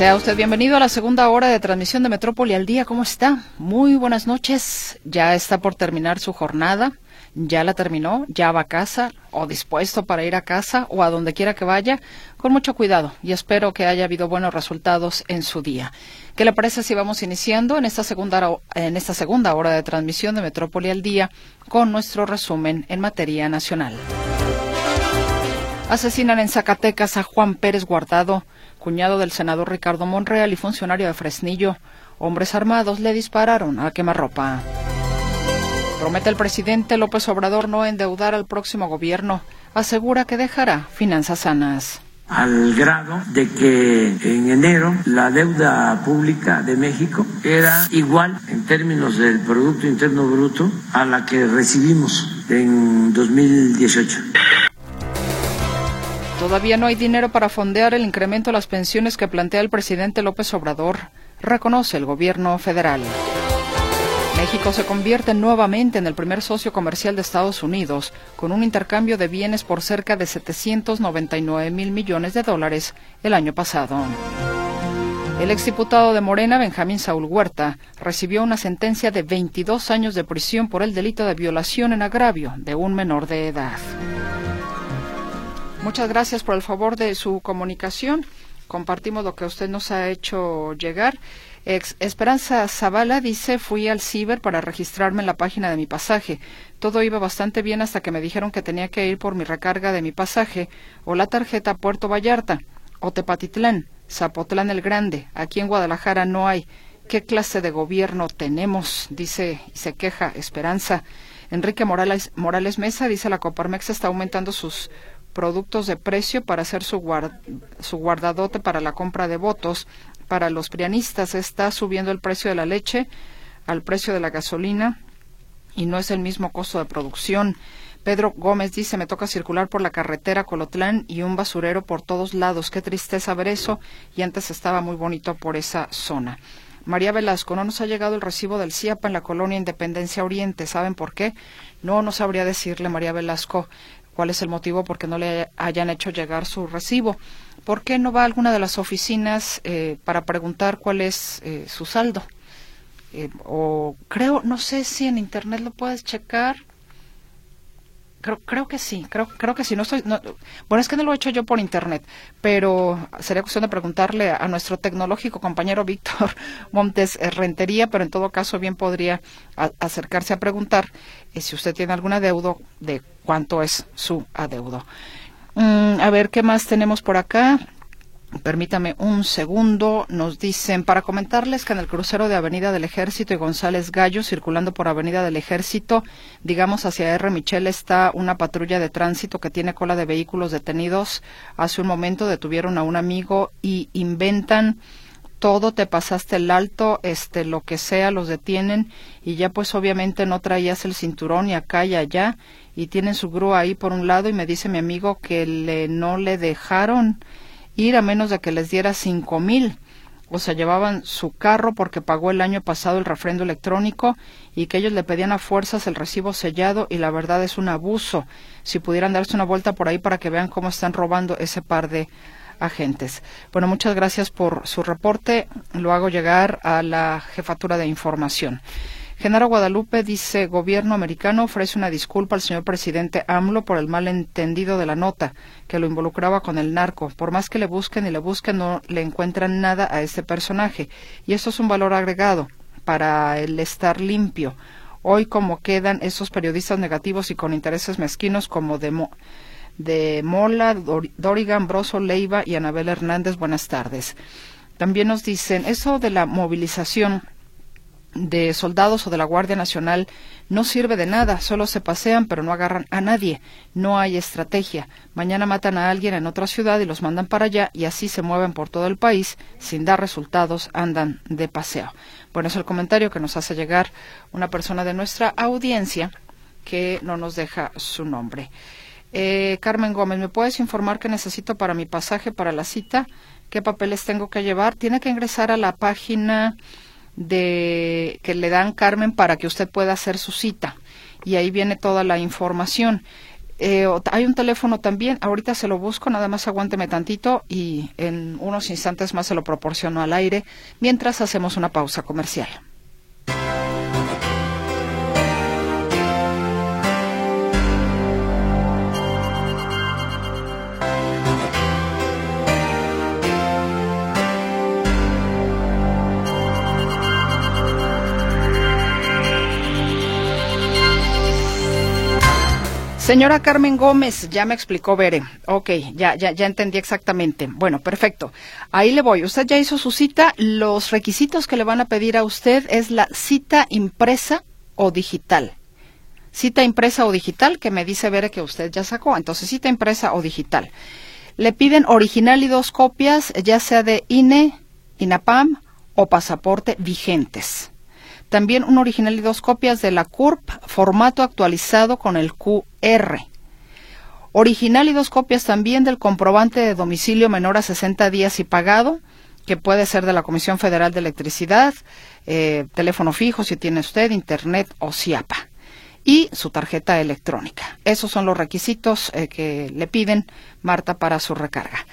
Sea usted bienvenido a la segunda hora de transmisión de Metrópoli al día. ¿Cómo está? Muy buenas noches. Ya está por terminar su jornada. Ya la terminó. Ya va a casa o dispuesto para ir a casa o a donde quiera que vaya. Con mucho cuidado y espero que haya habido buenos resultados en su día. ¿Qué le parece si vamos iniciando en esta segunda, en esta segunda hora de transmisión de Metrópoli al día con nuestro resumen en materia nacional? Asesinan en Zacatecas a Juan Pérez Guardado cuñado del senador Ricardo Monreal y funcionario de Fresnillo, hombres armados le dispararon a quemarropa. Promete el presidente López Obrador no endeudar al próximo gobierno. Asegura que dejará finanzas sanas al grado de que en enero la deuda pública de México era igual en términos del Producto Interno Bruto a la que recibimos en 2018. Todavía no hay dinero para fondear el incremento de las pensiones que plantea el presidente López Obrador, reconoce el gobierno federal. México se convierte nuevamente en el primer socio comercial de Estados Unidos, con un intercambio de bienes por cerca de 799 mil millones de dólares el año pasado. El exdiputado de Morena, Benjamín Saúl Huerta, recibió una sentencia de 22 años de prisión por el delito de violación en agravio de un menor de edad. Muchas gracias por el favor de su comunicación. Compartimos lo que usted nos ha hecho llegar. Esperanza Zavala dice, fui al ciber para registrarme en la página de mi pasaje. Todo iba bastante bien hasta que me dijeron que tenía que ir por mi recarga de mi pasaje o la tarjeta Puerto Vallarta o Tepatitlán, Zapotlán el Grande. Aquí en Guadalajara no hay. ¿Qué clase de gobierno tenemos? Dice y se queja Esperanza. Enrique Morales, Morales Mesa dice la Coparmex está aumentando sus productos de precio para hacer su, su guardadote para la compra de votos. Para los prianistas está subiendo el precio de la leche al precio de la gasolina y no es el mismo costo de producción. Pedro Gómez dice, me toca circular por la carretera Colotlán y un basurero por todos lados. Qué tristeza ver eso. Y antes estaba muy bonito por esa zona. María Velasco, no nos ha llegado el recibo del CIAPA en la colonia Independencia Oriente. ¿Saben por qué? No, no sabría decirle, María Velasco cuál es el motivo por qué no le hayan hecho llegar su recibo. ¿Por qué no va a alguna de las oficinas eh, para preguntar cuál es eh, su saldo? Eh, o creo, no sé si en internet lo puedes checar. Creo, creo que sí, creo, creo que sí. No estoy, bueno, es que no lo he hecho yo por internet, pero sería cuestión de preguntarle a, nuestro tecnológico compañero Víctor Montes Rentería, pero en todo caso bien podría acercarse a preguntar eh, si usted tiene algún adeudo, de cuánto es su adeudo. Mm, a ver, ¿qué más tenemos por acá? Permítame un segundo. Nos dicen, para comentarles que en el crucero de Avenida del Ejército y González Gallo, circulando por Avenida del Ejército, digamos hacia R. Michel, está una patrulla de tránsito que tiene cola de vehículos detenidos. Hace un momento detuvieron a un amigo y inventan todo, te pasaste el alto, este, lo que sea, los detienen y ya pues obviamente no traías el cinturón y acá y allá y tienen su grúa ahí por un lado y me dice mi amigo que le, no le dejaron ir a menos de que les diera cinco mil. O sea, llevaban su carro porque pagó el año pasado el refrendo electrónico y que ellos le pedían a fuerzas el recibo sellado y la verdad es un abuso. Si pudieran darse una vuelta por ahí para que vean cómo están robando ese par de agentes. Bueno, muchas gracias por su reporte. Lo hago llegar a la jefatura de información. Genaro Guadalupe dice, gobierno americano ofrece una disculpa al señor presidente AMLO por el malentendido de la nota que lo involucraba con el narco. Por más que le busquen y le busquen, no le encuentran nada a este personaje. Y esto es un valor agregado para el estar limpio. Hoy como quedan esos periodistas negativos y con intereses mezquinos como de, de Mola, Dorigan, Broso, Leiva y Anabel Hernández, buenas tardes. También nos dicen, eso de la movilización de soldados o de la Guardia Nacional no sirve de nada, solo se pasean pero no agarran a nadie, no hay estrategia. Mañana matan a alguien en otra ciudad y los mandan para allá y así se mueven por todo el país sin dar resultados, andan de paseo. Bueno, es el comentario que nos hace llegar una persona de nuestra audiencia que no nos deja su nombre. Eh, Carmen Gómez, ¿me puedes informar qué necesito para mi pasaje para la cita? ¿Qué papeles tengo que llevar? Tiene que ingresar a la página de que le dan Carmen para que usted pueda hacer su cita y ahí viene toda la información. Eh, hay un teléfono también, ahorita se lo busco, nada más aguánteme tantito y en unos instantes más se lo proporciono al aire mientras hacemos una pausa comercial. Señora Carmen Gómez, ya me explicó Bere. Ok, ya, ya, ya entendí exactamente. Bueno, perfecto. Ahí le voy. Usted ya hizo su cita. Los requisitos que le van a pedir a usted es la cita impresa o digital. Cita impresa o digital, que me dice Bere que usted ya sacó. Entonces, cita impresa o digital. Le piden original y dos copias, ya sea de INE, INAPAM o pasaporte vigentes. También un original y dos copias de la CURP, formato actualizado con el QR. Original y dos copias también del comprobante de domicilio menor a 60 días y pagado, que puede ser de la Comisión Federal de Electricidad, eh, teléfono fijo si tiene usted, internet o CIAPA. Y su tarjeta electrónica. Esos son los requisitos eh, que le piden Marta para su recarga.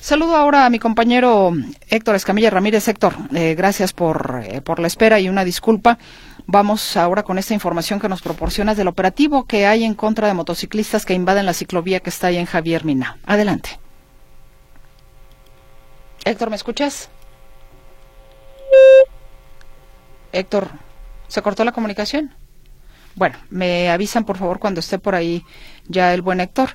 Saludo ahora a mi compañero Héctor Escamilla Ramírez. Héctor, eh, gracias por, por la espera y una disculpa. Vamos ahora con esta información que nos proporcionas del operativo que hay en contra de motociclistas que invaden la ciclovía que está ahí en Javier Mina. Adelante. Héctor, ¿me escuchas? Héctor, ¿se cortó la comunicación? Bueno, me avisan por favor cuando esté por ahí ya el buen Héctor.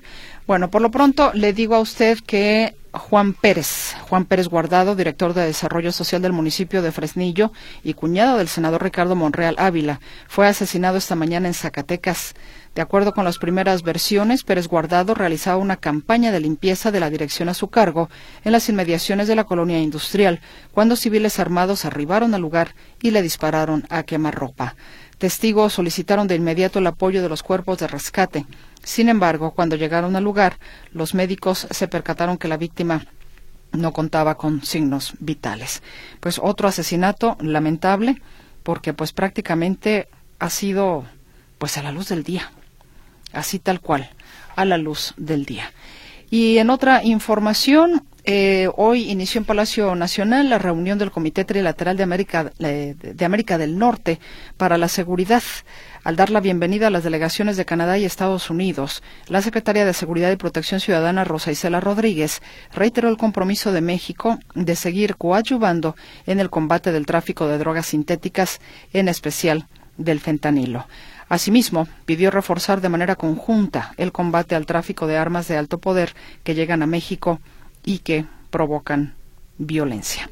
Bueno, por lo pronto le digo a usted que Juan Pérez, Juan Pérez Guardado, director de Desarrollo Social del municipio de Fresnillo y cuñado del senador Ricardo Monreal Ávila, fue asesinado esta mañana en Zacatecas. De acuerdo con las primeras versiones, Pérez Guardado realizaba una campaña de limpieza de la dirección a su cargo en las inmediaciones de la colonia industrial, cuando civiles armados arribaron al lugar y le dispararon a quemarropa. Testigos solicitaron de inmediato el apoyo de los cuerpos de rescate. Sin embargo, cuando llegaron al lugar, los médicos se percataron que la víctima no contaba con signos vitales. Pues otro asesinato lamentable porque pues prácticamente ha sido pues a la luz del día. Así tal cual, a la luz del día. Y en otra información, eh, hoy inició en Palacio Nacional la reunión del Comité Trilateral de América, eh, de América del Norte para la Seguridad. Al dar la bienvenida a las delegaciones de Canadá y Estados Unidos, la secretaria de Seguridad y Protección Ciudadana Rosa Isela Rodríguez reiteró el compromiso de México de seguir coadyuvando en el combate del tráfico de drogas sintéticas, en especial del fentanilo. Asimismo, pidió reforzar de manera conjunta el combate al tráfico de armas de alto poder que llegan a México y que provocan violencia.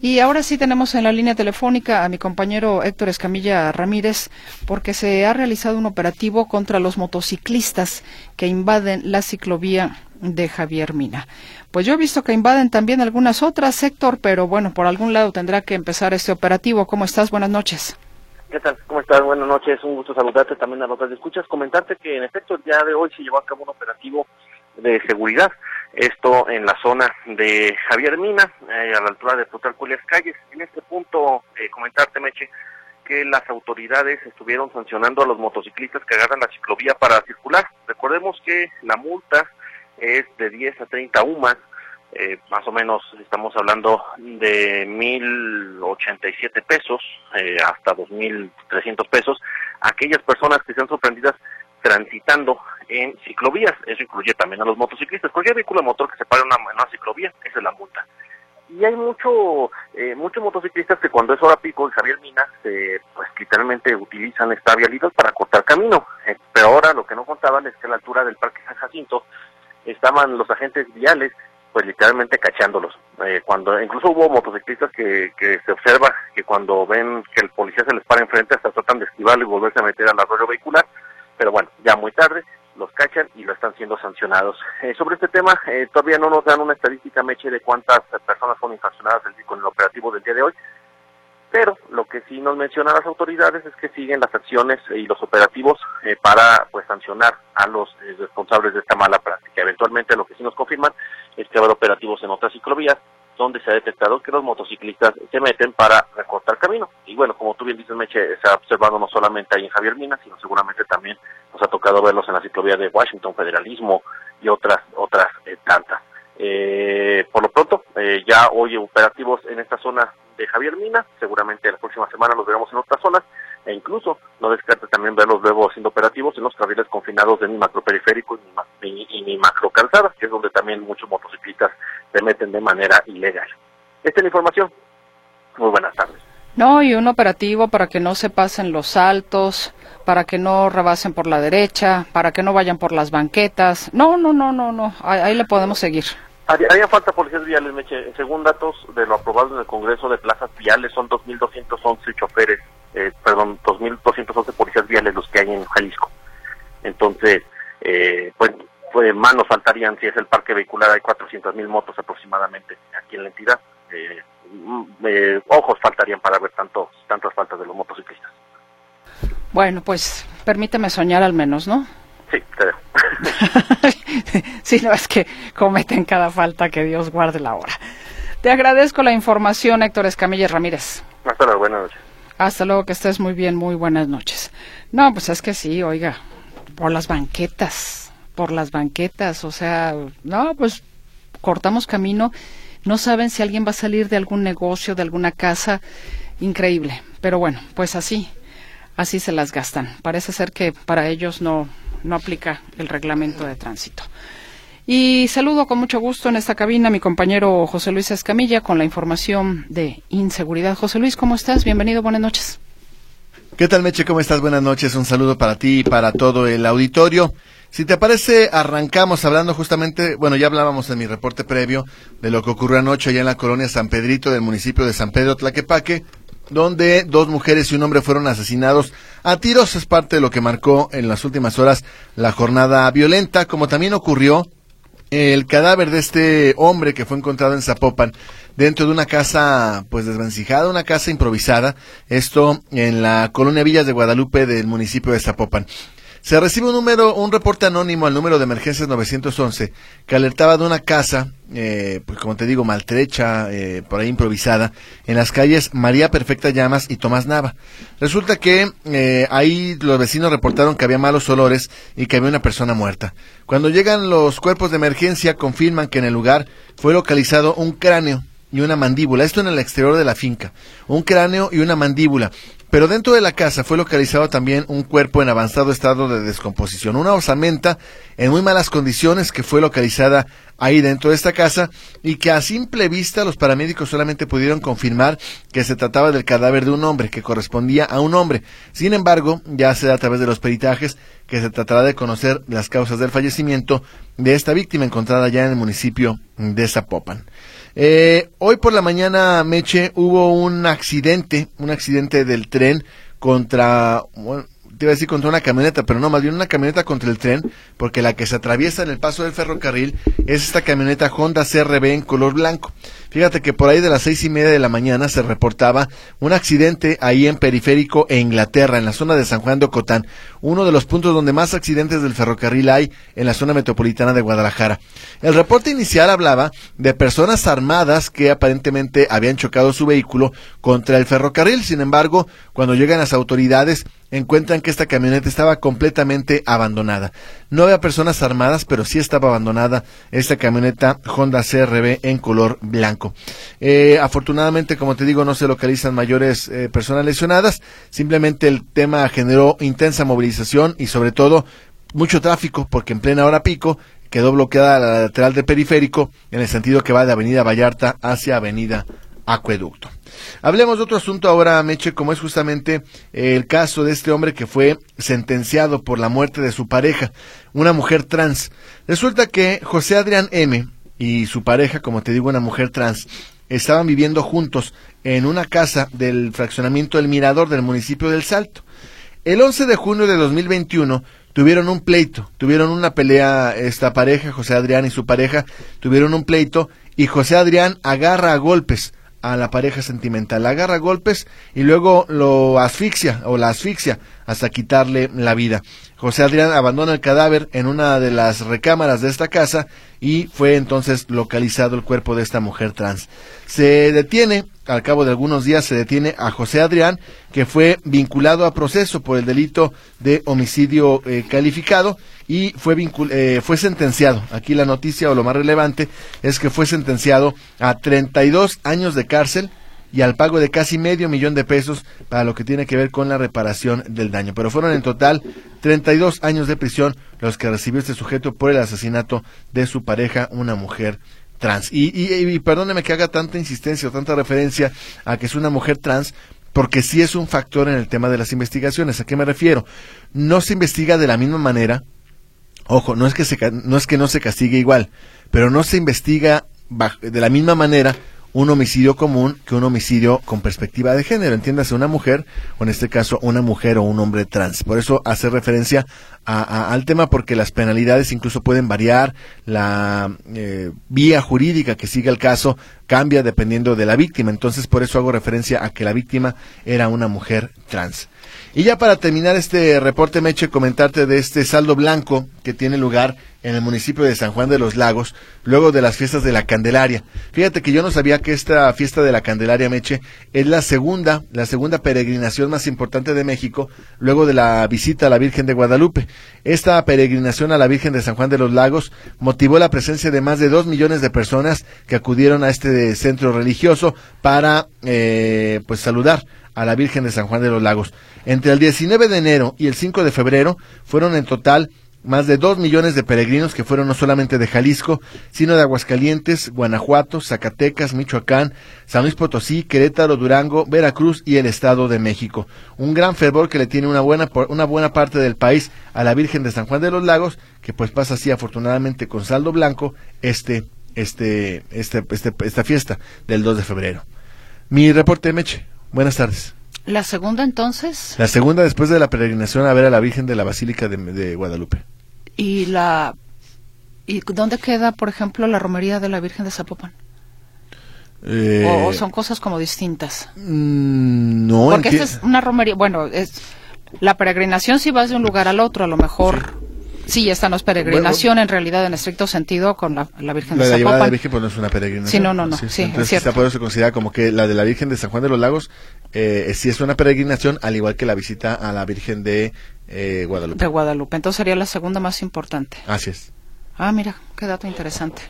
Y ahora sí tenemos en la línea telefónica a mi compañero Héctor Escamilla Ramírez, porque se ha realizado un operativo contra los motociclistas que invaden la ciclovía de Javier Mina. Pues yo he visto que invaden también algunas otras, Héctor, pero bueno, por algún lado tendrá que empezar este operativo. ¿Cómo estás? Buenas noches. ¿Qué tal? ¿Cómo estás? Buenas noches. Un gusto saludarte también a los que escuchas. Comentarte que en efecto el día de hoy se llevó a cabo un operativo de seguridad esto en la zona de Javier Mina, eh, a la altura de Putalculias Calles. En este punto, eh, comentarte, Meche, que las autoridades estuvieron sancionando a los motociclistas que agarran la ciclovía para circular. Recordemos que la multa es de 10 a 30 UMAS, eh, más o menos estamos hablando de 1.087 pesos eh, hasta 2.300 pesos. Aquellas personas que sean sorprendidas transitando en ciclovías. Eso incluye también a los motociclistas. Cualquier vehículo de motor que se pare en una, ciclovía, es la multa. Y hay mucho, eh, muchos motociclistas que cuando es hora pico en Javier Mina, pues literalmente utilizan esta vialidad para cortar camino. Eh, pero ahora lo que no contaban es que a la altura del Parque San Jacinto estaban los agentes viales pues literalmente cachándolos. Eh, cuando incluso hubo motociclistas que, que se observa que cuando ven que el policía se les para enfrente hasta tratan de esquivarlo y volverse a meter al arroyo vehicular pero bueno, ya muy tarde los cachan y lo están siendo sancionados. Eh, sobre este tema, eh, todavía no nos dan una estadística, Meche, de cuántas personas son infraccionadas con el operativo del día de hoy, pero lo que sí nos mencionan las autoridades es que siguen las acciones y los operativos eh, para pues sancionar a los responsables de esta mala práctica. Eventualmente lo que sí nos confirman es que habrá operativos en otras ciclovías donde se ha detectado que los motociclistas se meten para recortar camino. Y bueno, como tú bien dices, Meche, se ha observado no solamente ahí en Javier Mina, sino seguramente también nos ha tocado verlos en la ciclovía de Washington, Federalismo y otras, otras eh, tantas. Eh, por lo pronto, eh, ya hoy operativos en esta zona de Javier Mina, seguramente la próxima semana los veremos en otras zonas, e incluso no descarte también verlos luego siendo operativos en los carriles confinados de mi macroperiférico y mi, y mi macrocalzada, que es donde también muchos motociclistas se meten de manera ilegal. Esta es la información. Muy buenas tardes. No, y un operativo para que no se pasen los saltos, para que no rebasen por la derecha, para que no vayan por las banquetas. No, no, no, no, no. Ahí, le podemos seguir. Haría falta policías viales, Meche. Según datos de lo aprobado en el Congreso de Plazas Viales, son 2.211 choferes, eh, perdón, 2.211 policías viales los que hay en Jalisco. Entonces, eh, pues, pues manos faltarían si es el parque vehicular, hay 400.000 motos aproximadamente aquí en la entidad. Eh, mm, eh, ojos faltarían para ver tanto, tantas faltas de los motociclistas. Bueno, pues permíteme soñar al menos, ¿no? Sí, te dejo. sí, no es que cometen cada falta, que Dios guarde la hora. Te agradezco la información, Héctor Escamilla Ramírez. Hasta luego, buenas noches. Hasta luego, que estés muy bien, muy buenas noches. No, pues es que sí, oiga, por las banquetas, por las banquetas, o sea, no, pues cortamos camino, no saben si alguien va a salir de algún negocio, de alguna casa, increíble, pero bueno, pues así, así se las gastan. Parece ser que para ellos no, no aplica el reglamento de tránsito. Y saludo con mucho gusto en esta cabina a mi compañero José Luis Escamilla con la información de inseguridad. José Luis, ¿cómo estás? Bienvenido, buenas noches. ¿Qué tal, Meche? ¿Cómo estás? Buenas noches. Un saludo para ti y para todo el auditorio. Si te parece, arrancamos hablando justamente, bueno, ya hablábamos en mi reporte previo de lo que ocurrió anoche allá en la colonia San Pedrito del municipio de San Pedro Tlaquepaque, donde dos mujeres y un hombre fueron asesinados a tiros. Es parte de lo que marcó en las últimas horas la jornada violenta, como también ocurrió el cadáver de este hombre que fue encontrado en Zapopan dentro de una casa pues desvencijada, una casa improvisada, esto en la colonia Villas de Guadalupe del municipio de Zapopan. Se recibe un número, un reporte anónimo al número de emergencias 911 que alertaba de una casa, eh, pues como te digo, maltrecha, eh, por ahí improvisada, en las calles María Perfecta Llamas y Tomás Nava. Resulta que eh, ahí los vecinos reportaron que había malos olores y que había una persona muerta. Cuando llegan los cuerpos de emergencia confirman que en el lugar fue localizado un cráneo y una mandíbula. Esto en el exterior de la finca. Un cráneo y una mandíbula. Pero dentro de la casa fue localizado también un cuerpo en avanzado estado de descomposición, una osamenta en muy malas condiciones que fue localizada ahí dentro de esta casa y que a simple vista los paramédicos solamente pudieron confirmar que se trataba del cadáver de un hombre, que correspondía a un hombre. Sin embargo, ya sea a través de los peritajes que se tratará de conocer las causas del fallecimiento de esta víctima encontrada ya en el municipio de Zapopan. Eh, hoy por la mañana, Meche, hubo un accidente, un accidente del tren contra, te iba a decir contra una camioneta, pero no, más bien una camioneta contra el tren, porque la que se atraviesa en el paso del ferrocarril es esta camioneta Honda CRB en color blanco. Fíjate que por ahí de las seis y media de la mañana se reportaba un accidente ahí en Periférico e Inglaterra, en la zona de San Juan de Ocotán, uno de los puntos donde más accidentes del ferrocarril hay en la zona metropolitana de Guadalajara. El reporte inicial hablaba de personas armadas que aparentemente habían chocado su vehículo contra el ferrocarril. Sin embargo, cuando llegan las autoridades, encuentran que esta camioneta estaba completamente abandonada. No había personas armadas, pero sí estaba abandonada esta camioneta Honda CRB en color blanco. Eh, afortunadamente, como te digo, no se localizan mayores eh, personas lesionadas. Simplemente el tema generó intensa movilización y sobre todo mucho tráfico, porque en plena hora pico quedó bloqueada la lateral del periférico en el sentido que va de Avenida Vallarta hacia Avenida Acueducto. Hablemos de otro asunto ahora, Meche, como es justamente el caso de este hombre que fue sentenciado por la muerte de su pareja, una mujer trans. Resulta que José Adrián M. y su pareja, como te digo, una mujer trans, estaban viviendo juntos en una casa del fraccionamiento del Mirador del municipio del Salto. El 11 de junio de 2021 tuvieron un pleito, tuvieron una pelea esta pareja, José Adrián y su pareja, tuvieron un pleito y José Adrián agarra a golpes a la pareja sentimental. Agarra golpes y luego lo asfixia o la asfixia hasta quitarle la vida. José Adrián abandona el cadáver en una de las recámaras de esta casa y fue entonces localizado el cuerpo de esta mujer trans. Se detiene, al cabo de algunos días se detiene a José Adrián, que fue vinculado a proceso por el delito de homicidio eh, calificado y fue, eh, fue sentenciado. Aquí la noticia o lo más relevante es que fue sentenciado a 32 años de cárcel y al pago de casi medio millón de pesos para lo que tiene que ver con la reparación del daño. Pero fueron en total 32 años de prisión los que recibió este sujeto por el asesinato de su pareja, una mujer trans. Y, y, perdóneme que haga tanta insistencia o tanta referencia a que es una mujer trans, porque sí es un factor en el tema de las investigaciones. ¿A qué me refiero? No se investiga de la misma manera. Ojo, no es que, se, no, es que no se castigue igual, pero no se investiga de la misma manera un homicidio común que un homicidio con perspectiva de género. Entiéndase, una mujer, o en este caso una mujer o un hombre trans. Por eso hace referencia al tema porque las penalidades incluso pueden variar, la eh, vía jurídica que sigue el caso cambia dependiendo de la víctima. Entonces, por eso hago referencia a que la víctima era una mujer trans. Y ya para terminar este reporte, Meche, comentarte de este saldo blanco que tiene lugar en el municipio de San Juan de los Lagos, luego de las fiestas de la Candelaria. Fíjate que yo no sabía que esta fiesta de la Candelaria, Meche, es la segunda, la segunda peregrinación más importante de México, luego de la visita a la Virgen de Guadalupe. Esta peregrinación a la Virgen de San Juan de los Lagos motivó la presencia de más de dos millones de personas que acudieron a este centro religioso para, eh, pues, saludar a la Virgen de San Juan de los Lagos. Entre el 19 de enero y el 5 de febrero fueron en total más de dos millones de peregrinos que fueron no solamente de Jalisco, sino de Aguascalientes, Guanajuato, Zacatecas, Michoacán, San Luis Potosí, Querétaro, Durango, Veracruz y el Estado de México. Un gran fervor que le tiene una buena, una buena parte del país a la Virgen de San Juan de los Lagos, que pues pasa así afortunadamente con saldo blanco este, este, este, este esta fiesta del 2 de febrero. Mi reporte, Meche. Buenas tardes. ¿La segunda entonces? La segunda después de la peregrinación a ver a la Virgen de la Basílica de, Guadalupe. ¿Y la y dónde queda, por ejemplo, la romería de la Virgen de Zapopan? Eh, ¿O son cosas como distintas? Mm, no. Porque esta es una romería, bueno, es la peregrinación si vas de un lugar al otro, a lo mejor Sí, esta no es peregrinación en realidad en estricto sentido con la, Virgen de Zapopan. La de la Virgen pues no es una peregrinación. Sí, no, no, no. Sí, entonces se puede considerar como que la de la Virgen de San Juan de los Lagos eh, sí es una peregrinación, al igual que la visita a la Virgen de eh, Guadalupe. De Guadalupe. Entonces sería la segunda más importante. Así es. Ah, mira, qué dato interesante.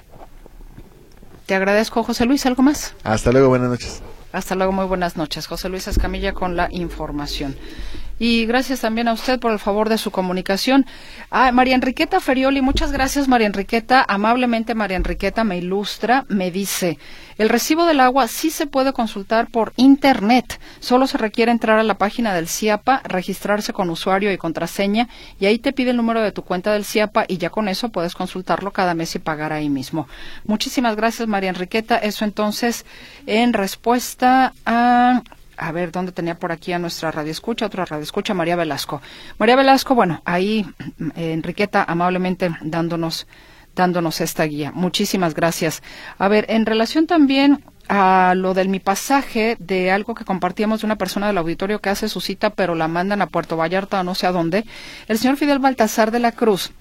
Te agradezco, José Luis. ¿Algo más? Hasta luego, buenas noches. Hasta luego, muy buenas noches. José Luis Escamilla con la información. Y gracias también a usted por el favor de su comunicación. Ah, María Enriqueta Ferioli, muchas gracias María Enriqueta. Amablemente María Enriqueta me ilustra, me dice, el recibo del agua sí se puede consultar por Internet. Solo se requiere entrar a la página del CIAPA, registrarse con usuario y contraseña y ahí te pide el número de tu cuenta del CIAPA y ya con eso puedes consultarlo cada mes y pagar ahí mismo. Muchísimas gracias María Enriqueta. Eso entonces en respuesta a a ver, ¿dónde tenía por aquí a nuestra radio escucha? Otra radio escucha, María Velasco. María Velasco, bueno, ahí eh, Enriqueta amablemente dándonos, dándonos esta guía. Muchísimas gracias. A ver, en relación también a lo del mi pasaje de algo que compartíamos de una persona del auditorio que hace su cita pero la mandan a Puerto Vallarta o no sé a dónde, el señor Fidel Baltasar de la Cruz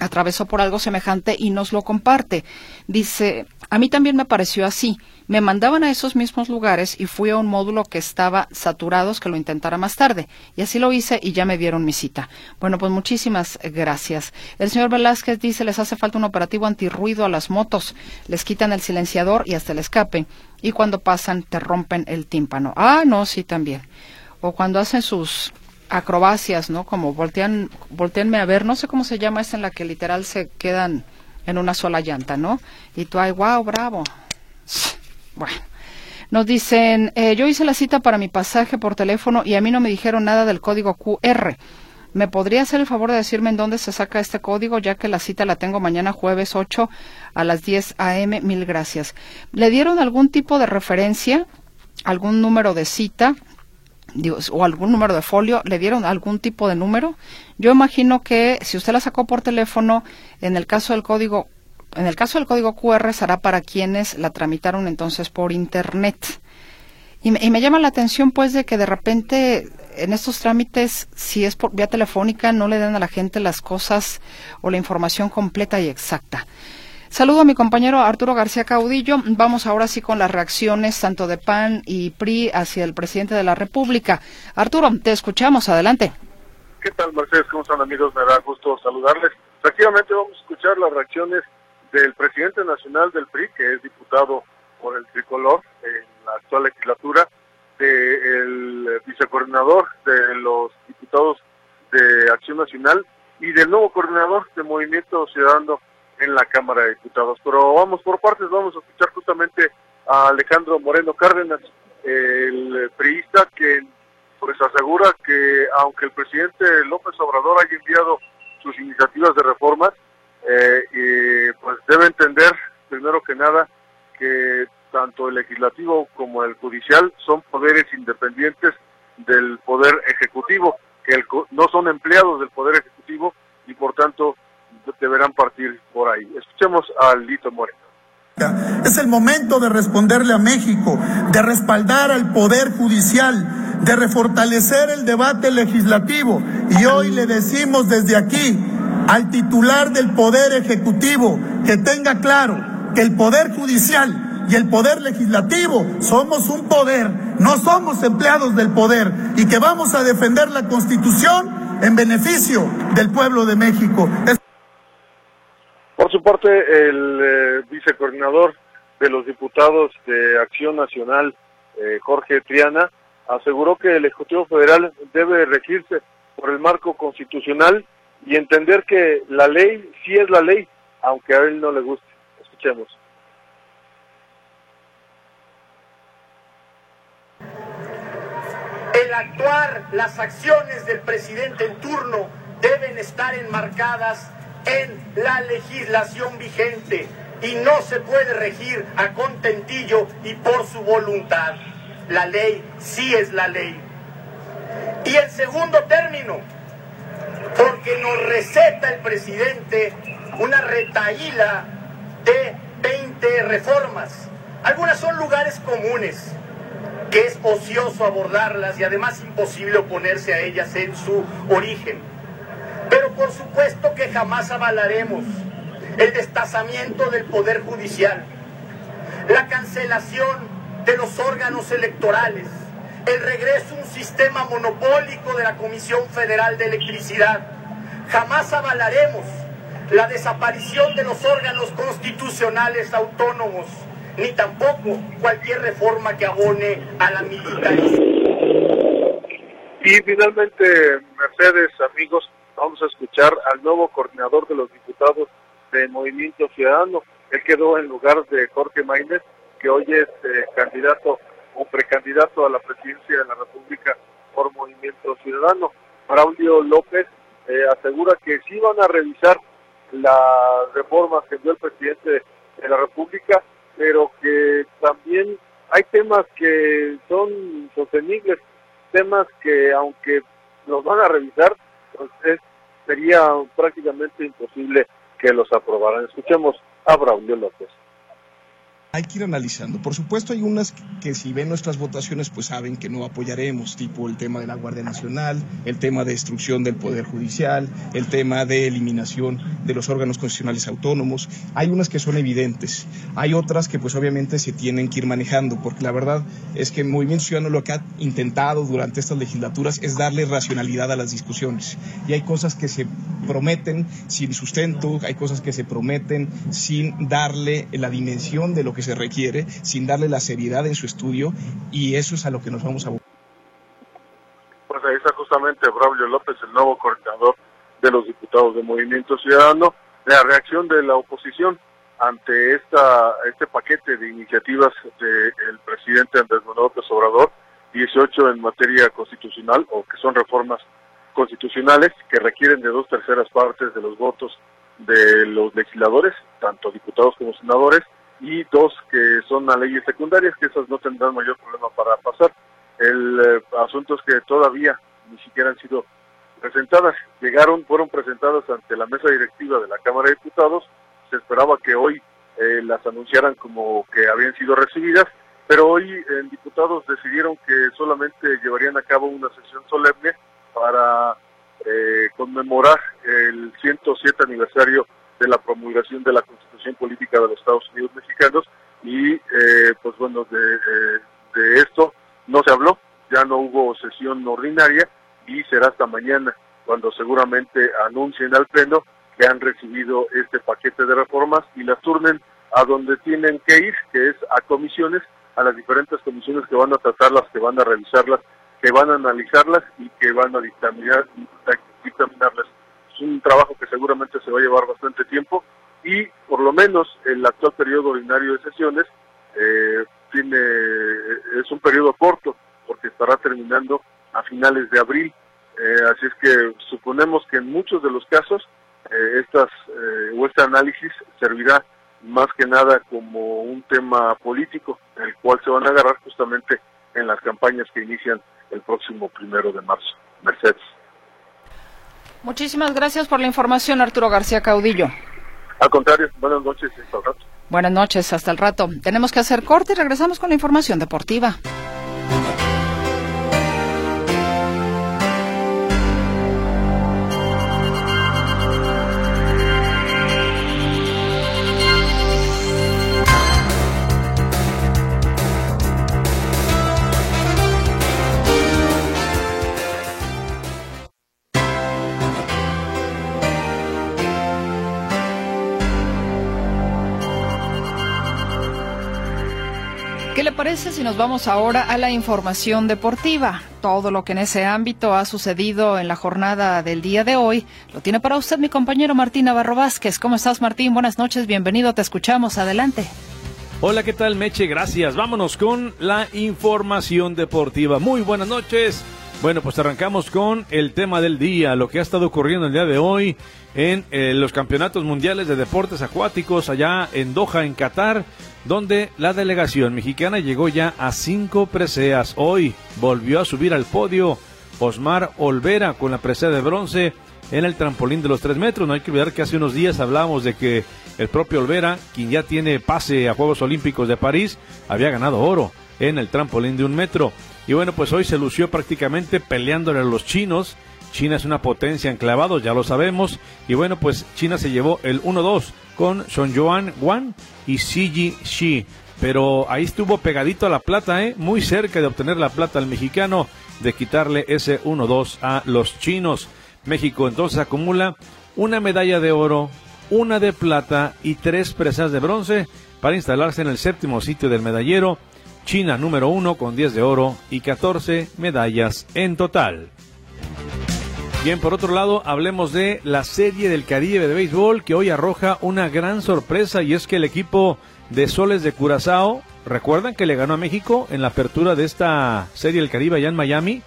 atravesó por algo semejante y nos lo comparte. Dice, a mí también me pareció así. Me mandaban a esos mismos lugares y fui a un módulo que estaba saturados que lo intentara más tarde. Y así lo hice y ya me dieron mi cita. Bueno, pues muchísimas gracias. El señor Velázquez dice, les hace falta un operativo antirruido a las motos. Les quitan el silenciador y hasta el escape. Y cuando pasan te rompen el tímpano. Ah, no, sí también. O cuando hacen sus acrobacias, ¿no? Como voltean, volteenme a ver, no sé cómo se llama esta en la que literal se quedan en una sola llanta, ¿no? Y tú, ay, wow, bravo. Bueno, nos dicen, eh, yo hice la cita para mi pasaje por teléfono y a mí no me dijeron nada del código QR. ¿Me podría hacer el favor de decirme en dónde se saca este código, ya que la cita la tengo mañana jueves 8 a las 10 a.m.? Mil gracias. ¿Le dieron algún tipo de referencia, algún número de cita? o algún número de folio, le dieron algún tipo de número. Yo imagino que si usted la sacó por teléfono, en el caso del código, en el caso del código QR será para quienes la tramitaron entonces por internet. Y me, llama la atención pues de que de repente en estos trámites, si es por vía telefónica, no le dan a la gente las cosas o la información completa y exacta. Saludo a mi compañero Arturo García Caudillo. Vamos ahora sí con las reacciones tanto de PAN y PRI hacia el presidente de la República. Arturo, te escuchamos. Adelante. ¿Qué tal, Mercedes? ¿Cómo están, amigos? Me da gusto saludarles. Efectivamente, vamos a escuchar las reacciones del presidente nacional del PRI, que es diputado por el tricolor en la actual legislatura, del vicecoordinador de los diputados de Acción Nacional y del nuevo coordinador de Movimiento Ciudadano en la Cámara de Diputados. Pero vamos por partes, vamos a escuchar justamente a Alejandro Moreno Cárdenas, el priista que pues asegura que aunque el presidente López Obrador haya enviado sus iniciativas de reformas, eh, pues debe entender primero que nada que tanto el legislativo como el judicial son poderes independientes del poder ejecutivo, que no son empleados del poder ejecutivo y por tanto deberán partir por ahí. Escuchemos a Lito Moreno. Es el momento de responderle a México, de respaldar al Poder Judicial, de refortalecer el debate legislativo. Y hoy le decimos desde aquí al titular del Poder Ejecutivo que tenga claro que el Poder Judicial y el Poder Legislativo somos un poder, no somos empleados del poder y que vamos a defender la Constitución en beneficio del pueblo de México. Por su parte, el eh, vicecoordinador de los diputados de Acción Nacional, eh, Jorge Triana, aseguró que el Ejecutivo Federal debe regirse por el marco constitucional y entender que la ley sí es la ley, aunque a él no le guste. Escuchemos. El actuar, las acciones del presidente en turno deben estar enmarcadas en la legislación vigente y no se puede regir a contentillo y por su voluntad. La ley sí es la ley. Y el segundo término, porque nos receta el presidente una retaíla de 20 reformas. Algunas son lugares comunes, que es ocioso abordarlas y además imposible oponerse a ellas en su origen. Pero por supuesto que jamás avalaremos el destazamiento del Poder Judicial, la cancelación de los órganos electorales, el regreso a un sistema monopólico de la Comisión Federal de Electricidad. Jamás avalaremos la desaparición de los órganos constitucionales autónomos, ni tampoco cualquier reforma que abone a la militarización. Y finalmente, Mercedes, amigos, vamos a escuchar al nuevo coordinador de los diputados de Movimiento Ciudadano. Él quedó en lugar de Jorge Maínez, que hoy es eh, candidato o precandidato a la presidencia de la República por Movimiento Ciudadano. Braulio López eh, asegura que sí van a revisar las reformas que dio el presidente de la República, pero que también hay temas que son sostenibles, temas que aunque los van a revisar, pues sería prácticamente imposible que los aprobaran. Escuchemos a Braulio López hay que ir analizando. Por supuesto, hay unas que si ven nuestras votaciones, pues saben que no apoyaremos, tipo el tema de la Guardia Nacional, el tema de destrucción del Poder Judicial, el tema de eliminación de los órganos constitucionales autónomos. Hay unas que son evidentes, hay otras que pues obviamente se tienen que ir manejando, porque la verdad es que el Movimiento Ciudadano lo que ha intentado durante estas legislaturas es darle racionalidad a las discusiones. Y hay cosas que se prometen sin sustento, hay cosas que se prometen sin darle la dimensión de lo que que se requiere sin darle la seriedad en su estudio y eso es a lo que nos vamos a Pues ahí está justamente Braulio López, el nuevo coordinador de los diputados de Movimiento Ciudadano, la reacción de la oposición ante esta este paquete de iniciativas del presidente Andrés Manuel López Obrador, 18 en materia constitucional o que son reformas constitucionales que requieren de dos terceras partes de los votos de los legisladores, tanto diputados como senadores, y dos que son a leyes secundarias, que esas no tendrán mayor problema para pasar. El eh, asunto es que todavía ni siquiera han sido presentadas, llegaron, fueron presentadas ante la mesa directiva de la Cámara de Diputados, se esperaba que hoy eh, las anunciaran como que habían sido recibidas pero hoy en diputados decidieron que solamente llevarían a cabo una sesión solemne para eh, conmemorar el 107 aniversario de la promulgación de la Constitución Política de los Estados Unidos Mexicanos y eh, pues bueno, de, de esto no se habló, ya no hubo sesión ordinaria y será hasta mañana cuando seguramente anuncien al Pleno que han recibido este paquete de reformas y las turnen a donde tienen que ir, que es a comisiones, a las diferentes comisiones que van a tratarlas, que van a revisarlas, que van a analizarlas y que van a dictaminar, dictaminarlas. Es un trabajo que seguramente se va a llevar bastante tiempo y por lo menos el actual periodo ordinario de sesiones eh, tiene es un periodo corto porque estará terminando a finales de abril. Eh, así es que suponemos que en muchos de los casos eh, estas eh, o este análisis servirá más que nada como un tema político, el cual se van a agarrar justamente en las campañas que inician el próximo primero de marzo. Mercedes. Muchísimas gracias por la información, Arturo García Caudillo. Al contrario, buenas noches hasta el rato. Buenas noches, hasta el rato. Tenemos que hacer corte y regresamos con la información deportiva. Parece si nos vamos ahora a la información deportiva? Todo lo que en ese ámbito ha sucedido en la jornada del día de hoy lo tiene para usted mi compañero Martín Navarro Vázquez. ¿Cómo estás, Martín? Buenas noches, bienvenido, te escuchamos. Adelante. Hola, ¿qué tal, Meche? Gracias. Vámonos con la información deportiva. Muy buenas noches. Bueno, pues arrancamos con el tema del día, lo que ha estado ocurriendo el día de hoy en eh, los campeonatos mundiales de deportes acuáticos allá en Doha, en Qatar, donde la delegación mexicana llegó ya a cinco preseas. Hoy volvió a subir al podio Osmar Olvera con la presea de bronce en el trampolín de los tres metros. No hay que olvidar que hace unos días hablábamos de que el propio Olvera, quien ya tiene pase a Juegos Olímpicos de París, había ganado oro en el trampolín de un metro. Y bueno, pues hoy se lució prácticamente peleándole a los chinos. China es una potencia en clavados, ya lo sabemos. Y bueno, pues China se llevó el 1-2 con Son Joan Wan y Ji Shi. Pero ahí estuvo pegadito a la plata, ¿eh? muy cerca de obtener la plata al mexicano, de quitarle ese 1-2 a los chinos. México entonces acumula una medalla de oro, una de plata y tres presas de bronce para instalarse en el séptimo sitio del medallero China número uno con 10 de oro y 14 medallas en total. Bien, por otro lado, hablemos de la Serie del Caribe de Béisbol que hoy arroja una gran sorpresa y es que el equipo de Soles de Curazao, recuerdan que le ganó a México en la apertura de esta Serie del Caribe allá en Miami.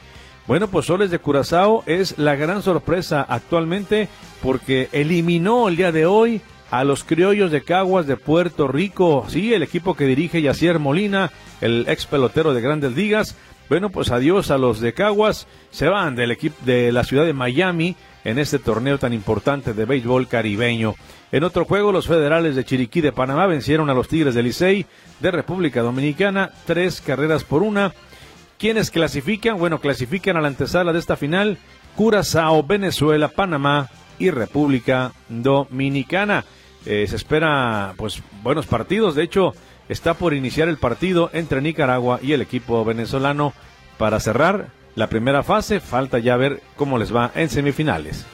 Bueno, pues Soles de Curazao es la gran sorpresa actualmente porque eliminó el día de hoy a los criollos de Caguas de Puerto Rico. Sí, el equipo que dirige Yacier Molina, el ex pelotero de Grandes Ligas. Bueno, pues adiós a los de Caguas. Se van del equipo de la ciudad de Miami en este torneo tan importante de béisbol caribeño. En otro juego, los federales de Chiriquí de Panamá vencieron a los Tigres del Licey de República Dominicana, tres carreras por una. ¿Quiénes clasifican? Bueno, clasifican a la antesala de esta final Curazao, Venezuela, Panamá y República Dominicana. Eh, se espera pues buenos partidos. De hecho, está por iniciar el partido entre Nicaragua y el equipo venezolano para cerrar la primera fase. Falta ya ver cómo les va en semifinales.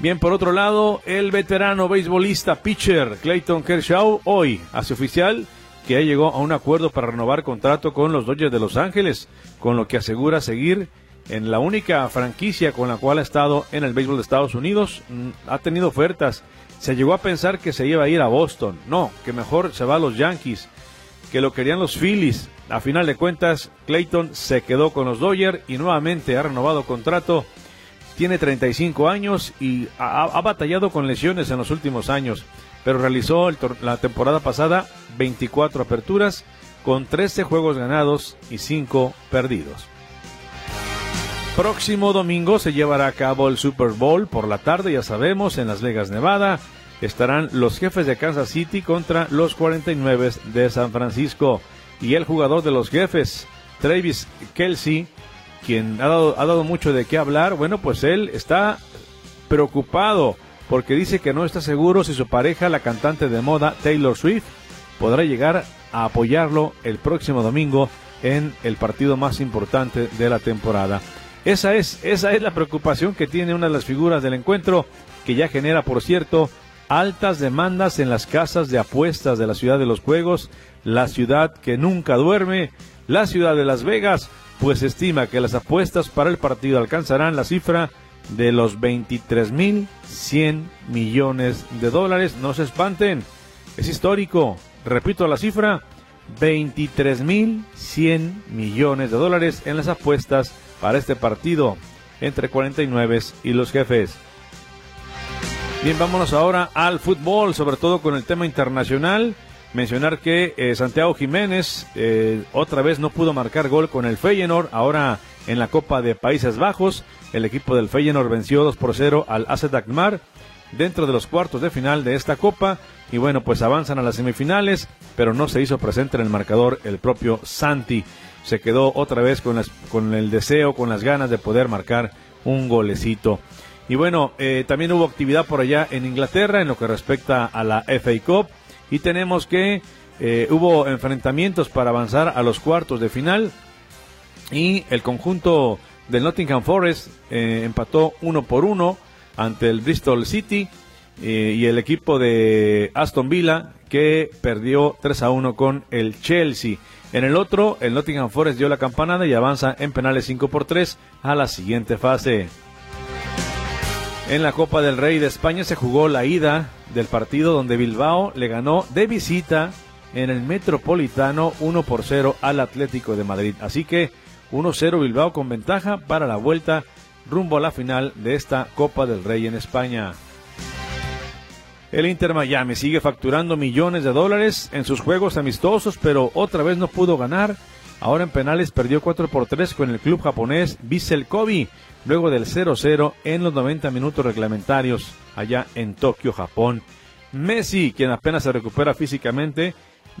Bien, por otro lado, el veterano beisbolista pitcher Clayton Kershaw hoy hace oficial que llegó a un acuerdo para renovar contrato con los Dodgers de Los Ángeles, con lo que asegura seguir en la única franquicia con la cual ha estado en el béisbol de Estados Unidos. Mm, ha tenido ofertas se llegó a pensar que se iba a ir a Boston. No, que mejor se va a los Yankees, que lo querían los Phillies. A final de cuentas, Clayton se quedó con los Dodgers y nuevamente ha renovado contrato. Tiene 35 años y ha, batallado con lesiones en los últimos años, pero realizó la temporada pasada 24 aperturas con 13 juegos ganados y 5 perdidos. Próximo domingo se llevará a cabo el Super Bowl por la tarde, ya sabemos, en Las Vegas, Nevada. Estarán los jefes de Kansas City contra los 49 de San Francisco. y el jugador de los jefes, Travis Kelsey, quien ha dado, ha dado mucho de qué hablar, bueno, pues él está preocupado porque dice que no está seguro si su pareja, la cantante de moda Taylor Swift, podrá llegar a apoyarlo el próximo domingo en el partido más importante de la temporada. Esa es, esa es la preocupación que tiene una de las figuras del encuentro, que ya genera, por cierto, altas demandas en las casas de apuestas de la ciudad de los juegos, la ciudad que nunca duerme, la ciudad de Las Vegas, pues estima que las apuestas para el partido alcanzarán la cifra de los 23.100 millones de dólares. No se espanten, es histórico. Repito la cifra, 23.100 millones de dólares en las apuestas para este partido entre 49 y los jefes. Bien, vámonos ahora al fútbol, sobre todo con el tema internacional. Mencionar que eh, Santiago Jiménez eh, otra vez no pudo marcar gol con el Feyenoord, ahora en la Copa de Países Bajos. El equipo del Feyenoord venció 2 por 0 al AZ dentro de los cuartos de final de esta Copa y bueno, pues avanzan a las semifinales, pero no se hizo presente en el marcador el propio Santi. Se quedó otra vez con, con el deseo, con las ganas de poder marcar un golecito. Y bueno, eh, también hubo actividad por allá en Inglaterra en lo que respecta a la FA Cup y tenemos que eh, hubo enfrentamientos para avanzar a los cuartos de final y el conjunto del Nottingham Forest eh, empató uno por uno ante el Bristol City y el equipo de Aston Villa que perdió 3 a 1 con el Chelsea. En el otro, el Nottingham Forest dio la campanada y avanza en penales 5 por 3 a la siguiente fase. En la Copa del Rey de España se jugó la ida del partido donde Bilbao le ganó de visita en el Metropolitano 1 por 0 al Atlético de Madrid. Así que 1-0 Bilbao con ventaja para la vuelta rumbo a la final de esta Copa del Rey en España. El Inter Miami sigue facturando millones de dólares en sus juegos amistosos, pero otra vez no pudo ganar. Ahora en penales perdió 4 por 3 con el club japonés Vissel Kobe, luego del 0-0 en los 90 minutos reglamentarios allá en Tokio, Japón. Messi, quien apenas se recupera físicamente,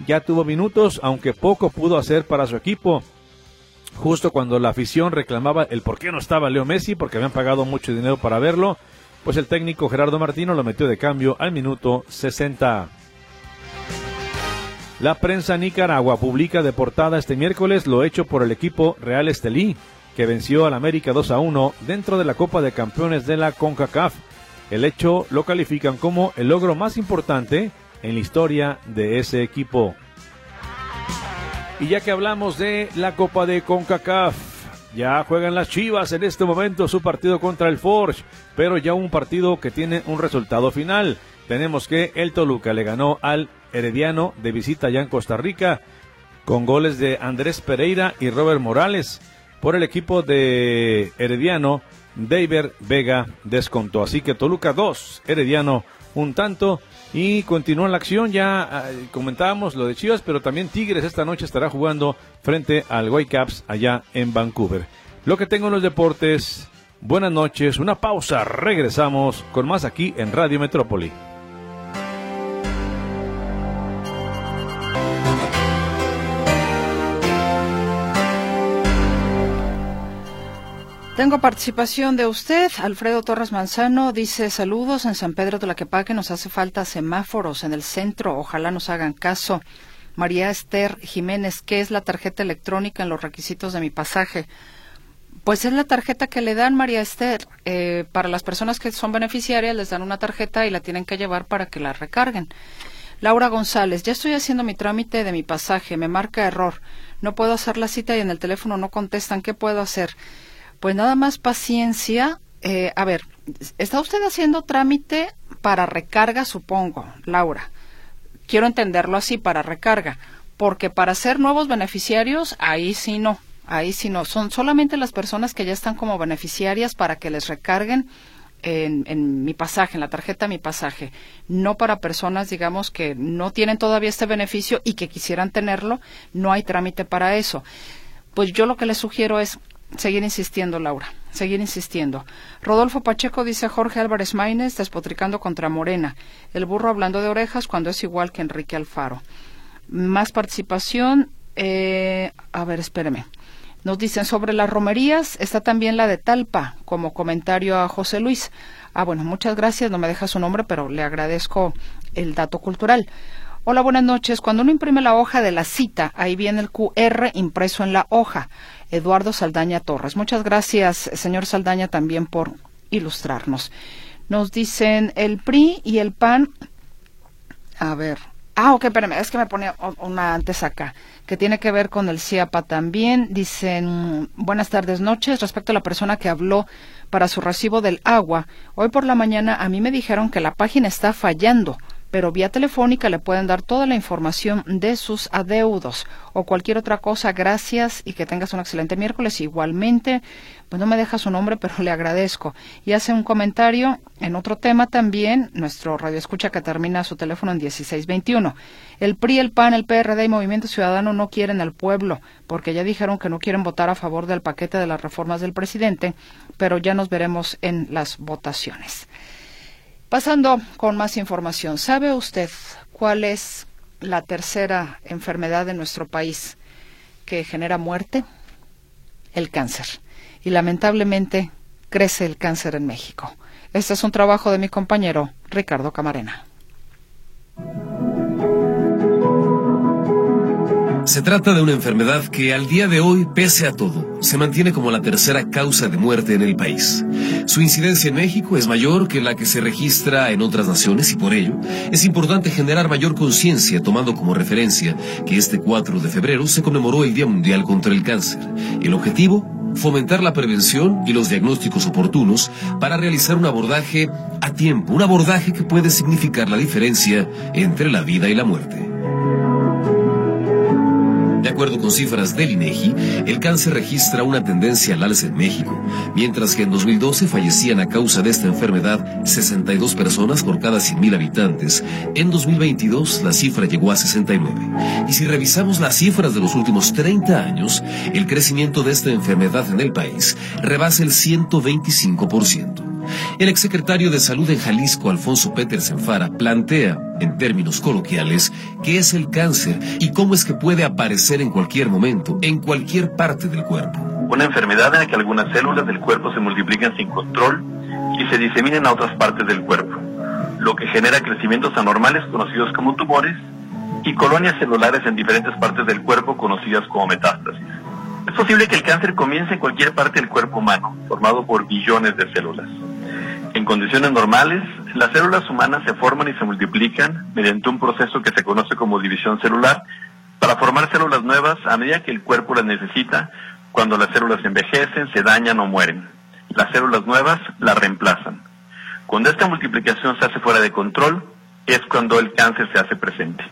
ya tuvo minutos, aunque poco pudo hacer para su equipo justo cuando la afición reclamaba el por qué no estaba Leo Messi, porque habían pagado mucho dinero para verlo, pues el técnico Gerardo Martino lo metió de cambio al minuto 60. La prensa Nicaragua publica de portada este miércoles lo hecho por el equipo Real Estelí, que venció al América 2 a 1 dentro de la Copa de Campeones de la CONCACAF. El hecho lo califican como el logro más importante en la historia de ese equipo. Y ya que hablamos de la Copa de CONCACAF, ya juegan las Chivas en este momento su partido contra el Forge, pero ya un partido que tiene un resultado final. Tenemos que el Toluca le ganó al Herediano de visita allá en Costa Rica con goles de Andrés Pereira y Robert Morales. Por el equipo de Herediano, David Vega descontó. Así que Toluca 2, Herediano un tanto. Y continúa la acción, ya ah, comentábamos lo de Chivas, pero también Tigres esta noche estará jugando frente al Whitecaps allá en Vancouver. Lo que tengo en los deportes, buenas noches, una pausa, regresamos con más aquí en Radio Metrópoli. Tengo participación de usted. Alfredo Torres Manzano dice saludos en San Pedro de la Quepaque. Nos hace falta semáforos en el centro. Ojalá nos hagan caso. María Esther Jiménez, ¿qué es la tarjeta electrónica en los requisitos de mi pasaje? Pues es la tarjeta que le dan, María Esther. Eh, para las personas que son beneficiarias les dan una tarjeta y la tienen que llevar para que la recarguen. Laura González, ya estoy haciendo mi trámite de mi pasaje. Me marca error. No puedo hacer la cita y en el teléfono no contestan. ¿Qué puedo hacer? Pues nada más paciencia. Eh, a ver, ¿está usted haciendo trámite para recarga, supongo, Laura? Quiero entenderlo así, para recarga. Porque para ser nuevos beneficiarios, ahí sí no. Ahí sí no. Son solamente las personas que ya están como beneficiarias para que les recarguen en, en, mi pasaje, en la tarjeta mi pasaje, no para personas, digamos, que no tienen todavía este beneficio y que quisieran tenerlo, no hay trámite para eso. Pues yo lo que les sugiero es Seguir insistiendo, Laura. Seguir insistiendo. Rodolfo Pacheco dice Jorge Álvarez Maínez despotricando contra Morena. El burro hablando de orejas cuando es igual que Enrique Alfaro. Más participación. eh, a ver, espéreme. Nos dicen sobre las romerías, está también la de Talpa, como comentario a José Luis. Ah, bueno, muchas gracias, no me deja su nombre, pero le agradezco el dato cultural. Hola, buenas noches. Cuando uno imprime la hoja de la cita, ahí viene el QR impreso en la hoja. Eduardo Saldaña Torres. Muchas gracias, señor Saldaña, también por ilustrarnos. Nos dicen el PRI y el PAN. A ver. Ah, ok, espérame, es que me pone una antes acá, que tiene que ver con el CIAPA también. Dicen, buenas tardes, noches. Respecto a la persona que habló para su recibo del agua, hoy por la mañana a mí me dijeron que la página está fallando pero vía telefónica le pueden dar toda la información de sus adeudos o cualquier otra cosa. Gracias y que tengas un excelente miércoles. Igualmente, pues no me deja su nombre, pero le agradezco. Y hace un comentario en otro tema también, nuestro radio escucha que termina su teléfono en 1621. El PRI, el PAN, el PRD y Movimiento Ciudadano no quieren al pueblo, porque ya dijeron que no quieren votar a favor del paquete de las reformas del presidente, pero ya nos veremos en las votaciones. Pasando con más información, ¿sabe usted cuál es la tercera enfermedad de nuestro país que genera muerte? El cáncer. Y lamentablemente crece el cáncer en México. Este es un trabajo de mi compañero Ricardo Camarena. Se trata de una enfermedad que al día de hoy, pese a todo, se mantiene como la tercera causa de muerte en el país. Su incidencia en México es mayor que la que se registra en otras naciones y por ello es importante generar mayor conciencia tomando como referencia que este 4 de febrero se conmemoró el Día Mundial contra el Cáncer. El objetivo, fomentar la prevención y los diagnósticos oportunos para realizar un abordaje a tiempo, un abordaje que puede significar la diferencia entre la vida y la muerte. De acuerdo con cifras del INEGI, el cáncer registra una tendencia al alza en México, mientras que en 2012 fallecían a causa de esta enfermedad 62 personas por cada 100.000 habitantes. En 2022 la cifra llegó a 69. Y si revisamos las cifras de los últimos 30 años, el crecimiento de esta enfermedad en el país rebasa el 125%. El exsecretario de Salud en Jalisco, Alfonso Petersen Fara, plantea, en términos coloquiales, qué es el cáncer y cómo es que puede aparecer en cualquier momento, en cualquier parte del cuerpo. Una enfermedad en la que algunas células del cuerpo se multiplican sin control y se diseminen a otras partes del cuerpo, lo que genera crecimientos anormales conocidos como tumores y colonias celulares en diferentes partes del cuerpo conocidas como metástasis. Es posible que el cáncer comience en cualquier parte del cuerpo humano, formado por billones de células. En condiciones normales, las células humanas se forman y se multiplican mediante un proceso que se conoce como división celular para formar células nuevas a medida que el cuerpo las necesita cuando las células envejecen, se dañan o mueren. Las células nuevas las reemplazan. Cuando esta multiplicación se hace fuera de control, es cuando el cáncer se hace presente.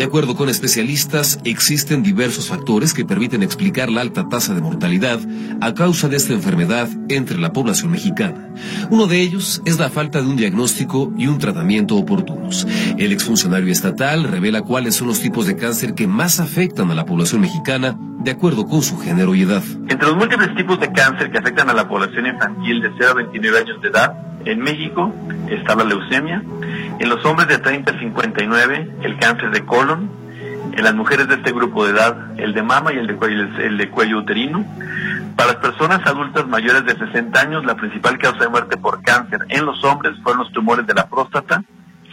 De acuerdo con especialistas, existen diversos factores que permiten explicar la alta tasa de mortalidad a causa de esta enfermedad entre la población mexicana. Uno de ellos es la falta de un diagnóstico y un tratamiento oportunos. El exfuncionario estatal revela cuáles son los tipos de cáncer que más afectan a la población mexicana de acuerdo con su género y edad. Entre los múltiples tipos de cáncer que afectan a la población infantil de 0 a 29 años de edad, en México está la leucemia, en los hombres de 30 a 59 el cáncer de colon, en las mujeres de este grupo de edad el de mama y el de, cuello, el de cuello uterino. Para las personas adultas mayores de 60 años, la principal causa de muerte por cáncer en los hombres fueron los tumores de la próstata,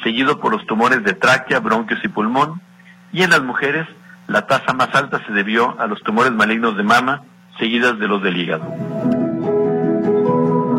seguido por los tumores de tráquea, bronquios y pulmón, y en las mujeres la tasa más alta se debió a los tumores malignos de mama, seguidas de los del hígado.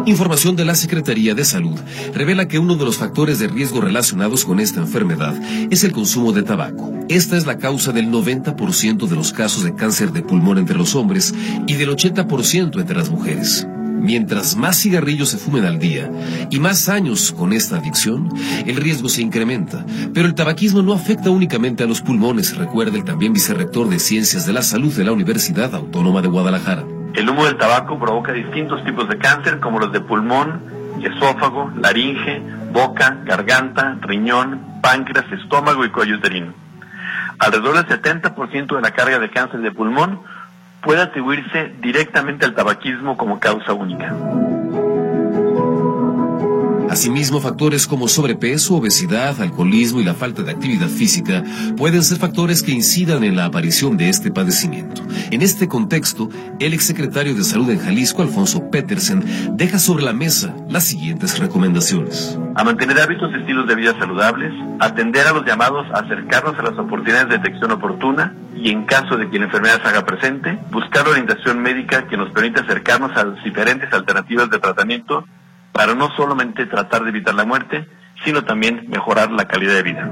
Información de la Secretaría de Salud revela que uno de los factores de riesgo relacionados con esta enfermedad es el consumo de tabaco. Esta es la causa del 90% de los casos de cáncer de pulmón entre los hombres y del 80% entre las mujeres. Mientras más cigarrillos se fumen al día y más años con esta adicción, el riesgo se incrementa. Pero el tabaquismo no afecta únicamente a los pulmones, recuerda el también vicerrector de Ciencias de la Salud de la Universidad Autónoma de Guadalajara. El humo del tabaco provoca distintos tipos de cáncer como los de pulmón, esófago, laringe, boca, garganta, riñón, páncreas, estómago y cuello uterino. Alrededor del 70% de la carga de cáncer de pulmón puede atribuirse directamente al tabaquismo como causa única. Asimismo, factores como sobrepeso, obesidad, alcoholismo y la falta de actividad física pueden ser factores que incidan en la aparición de este padecimiento. En este contexto, el exsecretario de Salud en Jalisco, Alfonso Petersen, deja sobre la mesa las siguientes recomendaciones. A mantener hábitos y estilos de vida saludables, atender a los llamados acercarnos a las oportunidades de detección oportuna y en caso de que la enfermedad se haga presente, buscar orientación médica que nos permita acercarnos a las diferentes alternativas de tratamiento para no solamente tratar de evitar la muerte, sino también mejorar la calidad de vida.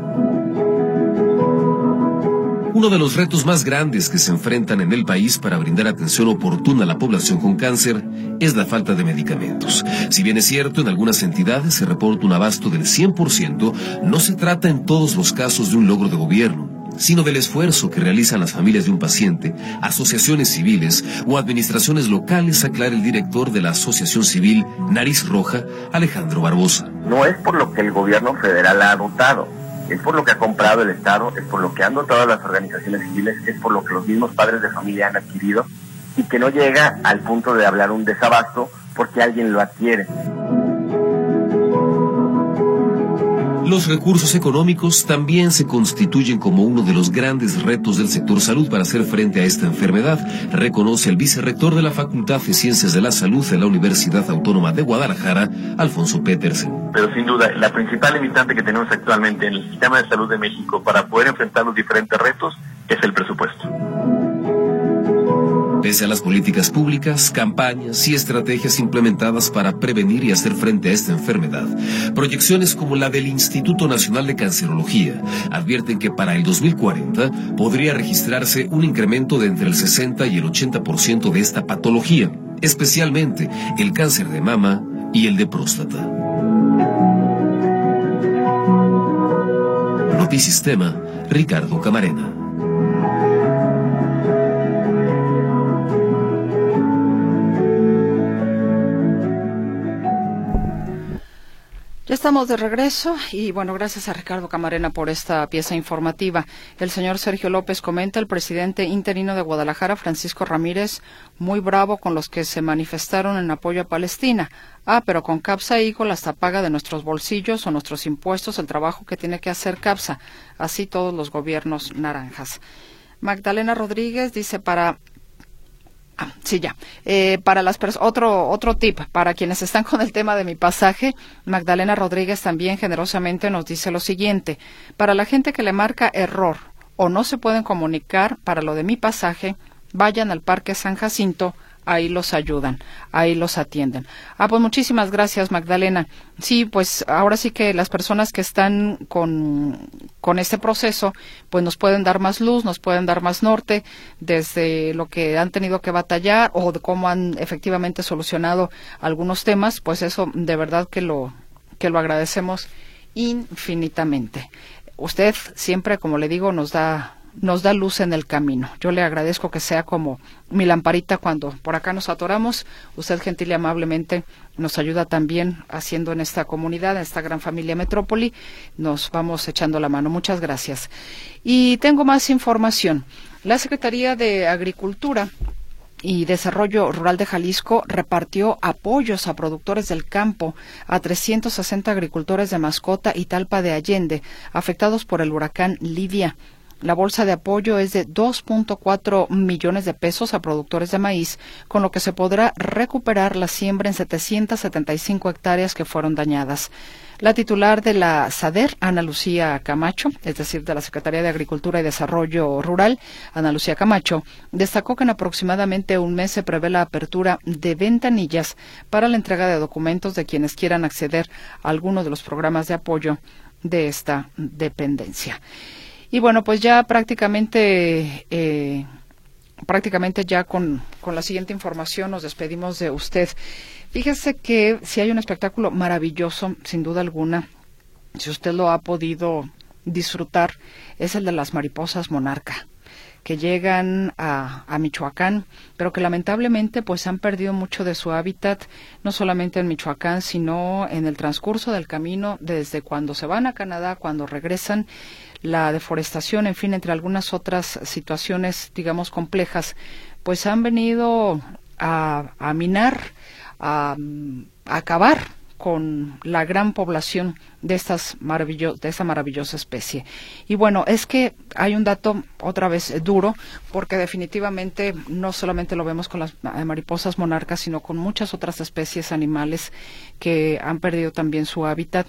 Uno de los retos más grandes que se enfrentan en el país para brindar atención oportuna a la población con cáncer es la falta de medicamentos. Si bien es cierto, en algunas entidades se reporta un abasto del 100%, no se trata en todos los casos de un logro de gobierno sino del esfuerzo que realizan las familias de un paciente, asociaciones civiles o administraciones locales, aclara el director de la Asociación Civil Nariz Roja, Alejandro Barbosa. No es por lo que el gobierno federal ha dotado, es por lo que ha comprado el Estado, es por lo que han dotado las organizaciones civiles, es por lo que los mismos padres de familia han adquirido y que no llega al punto de hablar un desabasto porque alguien lo adquiere. Los recursos económicos también se constituyen como uno de los grandes retos del sector salud para hacer frente a esta enfermedad, reconoce el vicerrector de la Facultad de Ciencias de la Salud de la Universidad Autónoma de Guadalajara, Alfonso Petersen. Pero sin duda, la principal limitante que tenemos actualmente en el sistema de salud de México para poder enfrentar los diferentes retos es el presupuesto. Pese a las políticas públicas, campañas y estrategias implementadas para prevenir y hacer frente a esta enfermedad, proyecciones como la del Instituto Nacional de Cancerología advierten que para el 2040 podría registrarse un incremento de entre el 60 y el 80% de esta patología, especialmente el cáncer de mama y el de próstata. Notisistema, Ricardo Camarena. Ya estamos de regreso y bueno, gracias a Ricardo Camarena por esta pieza informativa. El señor Sergio López comenta, el presidente interino de Guadalajara, Francisco Ramírez, muy bravo con los que se manifestaron en apoyo a Palestina. Ah, pero con CAPSA y con hasta paga de nuestros bolsillos o nuestros impuestos el trabajo que tiene que hacer CAPSA. Así todos los gobiernos naranjas. Magdalena Rodríguez dice para Ah, sí, ya. Eh, para las otro otro tip para quienes están con el tema de mi pasaje, Magdalena Rodríguez también generosamente nos dice lo siguiente: para la gente que le marca error o no se pueden comunicar para lo de mi pasaje, vayan al Parque San Jacinto ahí los ayudan, ahí los atienden. Ah, pues muchísimas gracias, Magdalena. Sí, pues ahora sí que las personas que están con, con este proceso, pues nos pueden dar más luz, nos pueden dar más norte desde lo que han tenido que batallar o de cómo han efectivamente solucionado algunos temas, pues eso de verdad que lo, que lo agradecemos infinitamente. Usted siempre, como le digo, nos da nos da luz en el camino. Yo le agradezco que sea como mi lamparita cuando por acá nos atoramos. Usted gentil y amablemente nos ayuda también haciendo en esta comunidad, en esta gran familia Metrópoli. Nos vamos echando la mano. Muchas gracias. Y tengo más información. La Secretaría de Agricultura y Desarrollo Rural de Jalisco repartió apoyos a productores del campo a 360 agricultores de mascota y talpa de Allende afectados por el huracán Lidia. La bolsa de apoyo es de 2.4 millones de pesos a productores de maíz, con lo que se podrá recuperar la siembra en 775 hectáreas que fueron dañadas. La titular de la SADER, Ana Lucía Camacho, es decir, de la Secretaría de Agricultura y Desarrollo Rural, Ana Lucía Camacho, destacó que en aproximadamente un mes se prevé la apertura de ventanillas para la entrega de documentos de quienes quieran acceder a alguno de los programas de apoyo de esta dependencia. Y bueno, pues ya prácticamente, eh, prácticamente ya con, con la siguiente información nos despedimos de usted. Fíjese que si hay un espectáculo maravilloso, sin duda alguna, si usted lo ha podido disfrutar, es el de las mariposas monarca que llegan a, a, Michoacán, pero que lamentablemente pues han perdido mucho de su hábitat, no solamente en Michoacán, sino en el transcurso del camino, desde cuando se van a Canadá, cuando regresan, la deforestación, en fin, entre algunas otras situaciones, digamos, complejas, pues han venido a, a minar, a, acabar con la gran población de estas de esta maravillosa especie. Y bueno, es que hay un dato otra vez duro, porque definitivamente no solamente lo vemos con las mariposas monarcas, sino con muchas otras especies animales que han perdido también su hábitat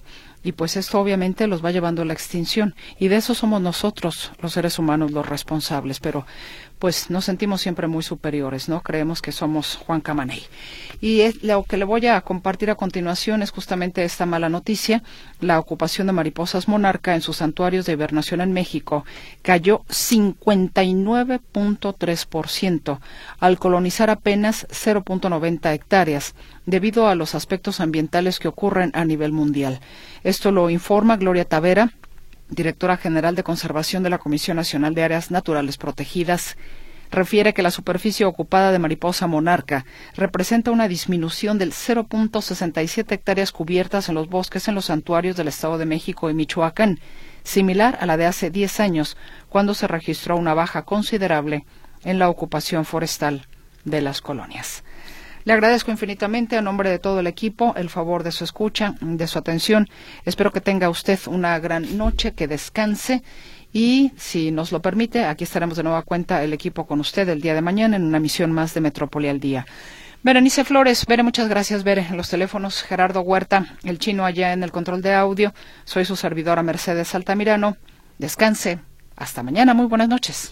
y pues esto obviamente los va llevando a la extinción. Y de eso somos nosotros los seres humanos los responsables. Pero pues nos sentimos siempre muy superiores, ¿no? Creemos que somos Juan Camaney. Y lo que le voy a compartir a continuación es justamente esta mala noticia. La ocupación de mariposas monarca en sus santuarios de hibernación en México cayó 59.3% al colonizar apenas 0.90 hectáreas debido a los aspectos ambientales que ocurren a nivel mundial. Esto lo informa Gloria Tavera, directora general de conservación de la Comisión Nacional de Áreas Naturales Protegidas, refiere que la superficie ocupada de mariposa monarca representa una disminución del 0.67 hectáreas cubiertas en los bosques en los santuarios del Estado de México y Michoacán, similar a la de hace 10 años, cuando se registró una baja considerable en la ocupación forestal de las colonias. Le agradezco infinitamente a nombre de todo el equipo el favor de su escucha, de su atención. Espero que tenga usted una gran noche, que descanse y si nos lo permite, aquí estaremos de nueva cuenta el equipo con usted el día de mañana en una misión más de Metrópoli al día. Berenice Flores, Bere, muchas gracias, Bere. En los teléfonos, Gerardo Huerta, el chino allá en el control de audio. Soy su servidora Mercedes Altamirano. Descanse. Hasta mañana. Muy buenas noches.